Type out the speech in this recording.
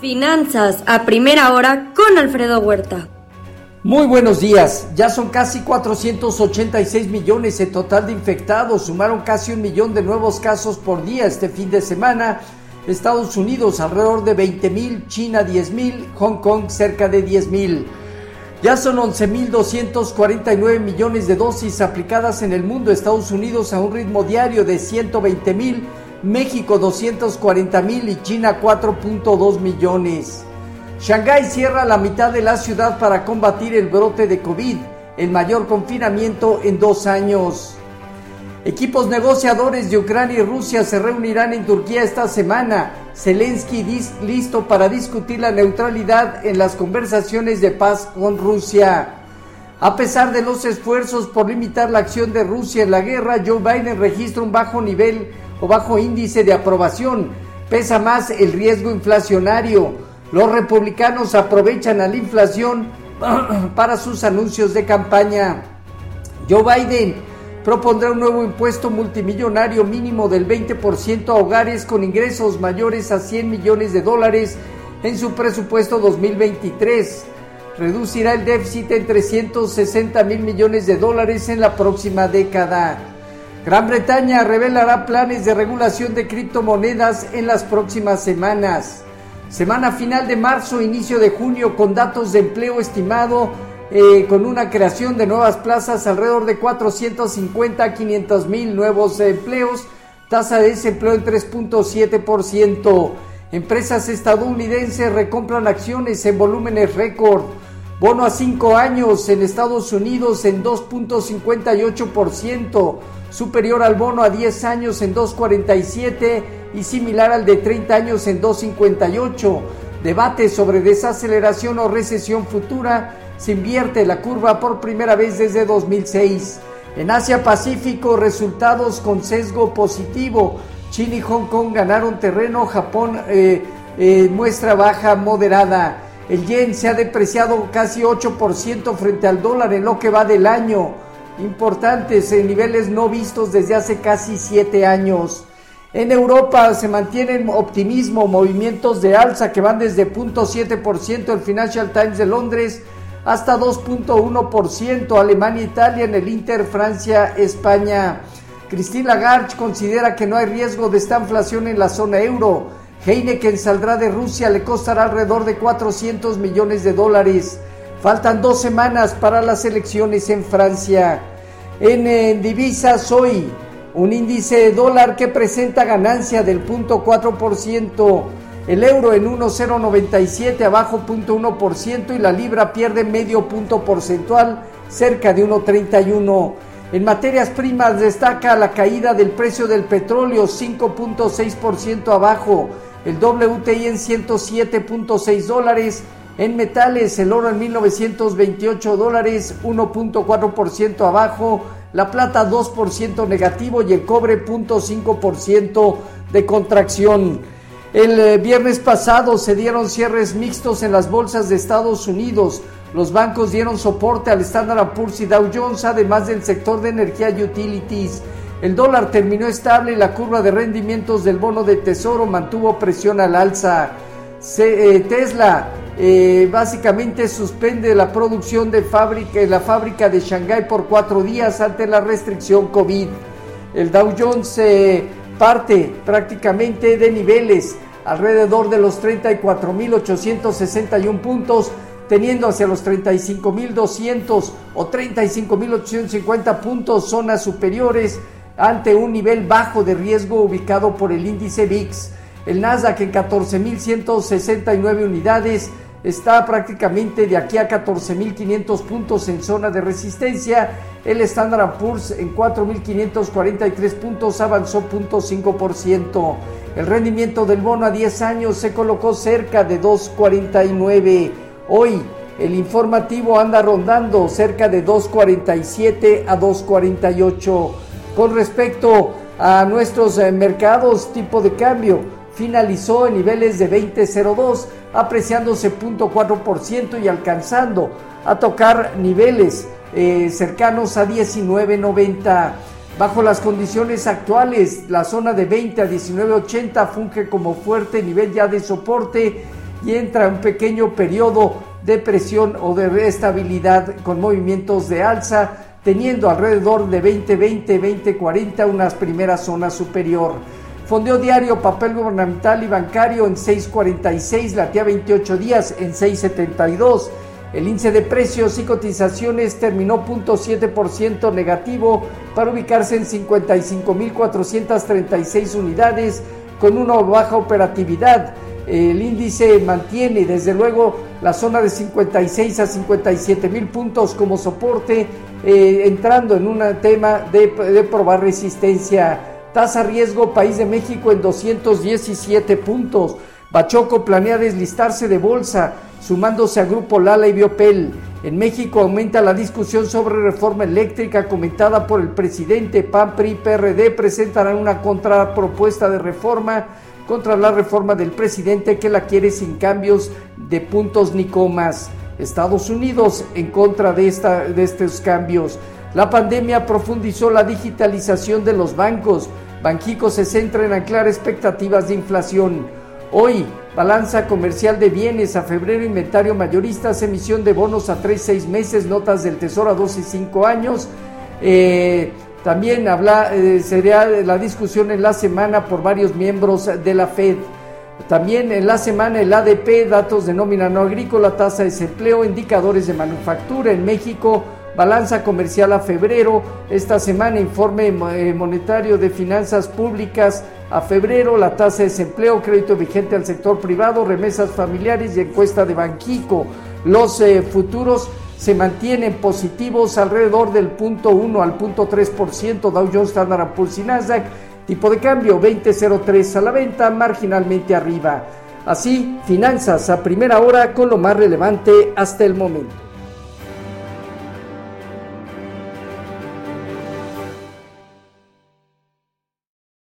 Finanzas a primera hora con Alfredo Huerta. Muy buenos días. Ya son casi 486 millones en total de infectados. Sumaron casi un millón de nuevos casos por día este fin de semana. Estados Unidos alrededor de 20 mil, China 10 mil, Hong Kong cerca de 10 mil. Ya son 11.249 millones de dosis aplicadas en el mundo. Estados Unidos a un ritmo diario de 120 mil México 240 mil y China 4.2 millones. Shanghái cierra la mitad de la ciudad para combatir el brote de COVID, el mayor confinamiento en dos años. Equipos negociadores de Ucrania y Rusia se reunirán en Turquía esta semana. Zelensky listo para discutir la neutralidad en las conversaciones de paz con Rusia. A pesar de los esfuerzos por limitar la acción de Rusia en la guerra, Joe Biden registra un bajo nivel o bajo índice de aprobación. Pesa más el riesgo inflacionario. Los republicanos aprovechan a la inflación para sus anuncios de campaña. Joe Biden propondrá un nuevo impuesto multimillonario mínimo del 20% a hogares con ingresos mayores a 100 millones de dólares en su presupuesto 2023. Reducirá el déficit en 360 mil millones de dólares en la próxima década. Gran Bretaña revelará planes de regulación de criptomonedas en las próximas semanas. Semana final de marzo, inicio de junio con datos de empleo estimado eh, con una creación de nuevas plazas alrededor de 450 a 500 mil nuevos empleos, tasa de desempleo en 3.7%. Empresas estadounidenses recompran acciones en volúmenes récord. Bono a 5 años en Estados Unidos en 2.58% superior al bono a 10 años en 2.47 y similar al de 30 años en 2.58. Debate sobre desaceleración o recesión futura. Se invierte la curva por primera vez desde 2006. En Asia Pacífico, resultados con sesgo positivo. China y Hong Kong ganaron terreno. Japón eh, eh, muestra baja moderada. El yen se ha depreciado casi 8% frente al dólar en lo que va del año importantes en niveles no vistos desde hace casi siete años. En Europa se mantienen optimismo, movimientos de alza que van desde 0.7% el Financial Times de Londres hasta 2.1% Alemania, Italia, en el Inter, Francia, España. Christine Lagarde considera que no hay riesgo de esta inflación en la zona euro. Heineken saldrá de Rusia, le costará alrededor de 400 millones de dólares. Faltan dos semanas para las elecciones en Francia. En, divisas hoy, un índice de dólar que presenta ganancia del 0.4%, el euro en 1.097 abajo 0.1% y la libra pierde medio punto porcentual cerca de 1.31. En materias primas destaca la caída del precio del petróleo 5.6% abajo, el WTI en 107.6 dólares en metales, el oro en 1928 dólares, 1.4% abajo, la plata 2% negativo y el cobre 0.5% de contracción. El eh, viernes pasado se dieron cierres mixtos en las bolsas de Estados Unidos. Los bancos dieron soporte al Standard Poor's y Dow Jones, además del sector de energía y utilities. El dólar terminó estable y la curva de rendimientos del bono de tesoro mantuvo presión al alza. Eh, Tesla eh, básicamente suspende la producción de fábrica, la fábrica de Shanghái por cuatro días ante la restricción COVID. El Dow Jones parte prácticamente de niveles alrededor de los 34.861 puntos, teniendo hacia los 35.200 o 35.850 puntos zonas superiores ante un nivel bajo de riesgo ubicado por el índice VIX. El Nasdaq en 14.169 unidades, está prácticamente de aquí a 14.500 puntos en zona de resistencia. El Standard Poor's en 4.543 puntos avanzó 0.5%. El rendimiento del bono a 10 años se colocó cerca de 2.49. Hoy el informativo anda rondando cerca de 2.47 a 2.48. Con respecto a nuestros eh, mercados, tipo de cambio finalizó en niveles de 20.02 apreciándose 0.4% y alcanzando a tocar niveles eh, cercanos a 19.90. Bajo las condiciones actuales, la zona de 20 a 19.80 funge como fuerte nivel ya de soporte y entra un pequeño periodo de presión o de estabilidad con movimientos de alza, teniendo alrededor de 20-20, 20-40 unas primeras zonas superior. Fondeo diario, papel gubernamental y bancario en 6.46, latía 28 días en 6.72. El índice de precios y cotizaciones terminó 0.7% negativo para ubicarse en 55.436 unidades con una baja operatividad. El índice mantiene desde luego la zona de 56 a 57 mil puntos como soporte, eh, entrando en un tema de, de probar resistencia. Tasa riesgo País de México en 217 puntos. Bachoco planea deslistarse de bolsa sumándose a Grupo Lala y Biopel. En México aumenta la discusión sobre reforma eléctrica comentada por el presidente PAN PRI PRD presentarán una contrapropuesta de reforma contra la reforma del presidente que la quiere sin cambios de puntos ni comas. Estados Unidos en contra de, esta, de estos cambios. La pandemia profundizó la digitalización de los bancos. Banjico se centra en anclar expectativas de inflación. Hoy, balanza comercial de bienes. A febrero, inventario mayoristas, emisión de bonos a 3, 6 meses, notas del Tesoro a 2 y 5 años. Eh, también habla, eh, sería la discusión en la semana por varios miembros de la Fed. También en la semana el ADP, datos de nómina no agrícola, tasa de desempleo, indicadores de manufactura en México, balanza comercial a febrero, esta semana informe eh, monetario de finanzas públicas a febrero, la tasa de desempleo, crédito vigente al sector privado, remesas familiares y encuesta de Banquico. Los eh, futuros se mantienen positivos alrededor del punto 1 al punto 3%, Dow Jones, Standard Poor's y Nasdaq, tipo de cambio 20.03 a la venta, marginalmente arriba. Así, finanzas a primera hora con lo más relevante hasta el momento.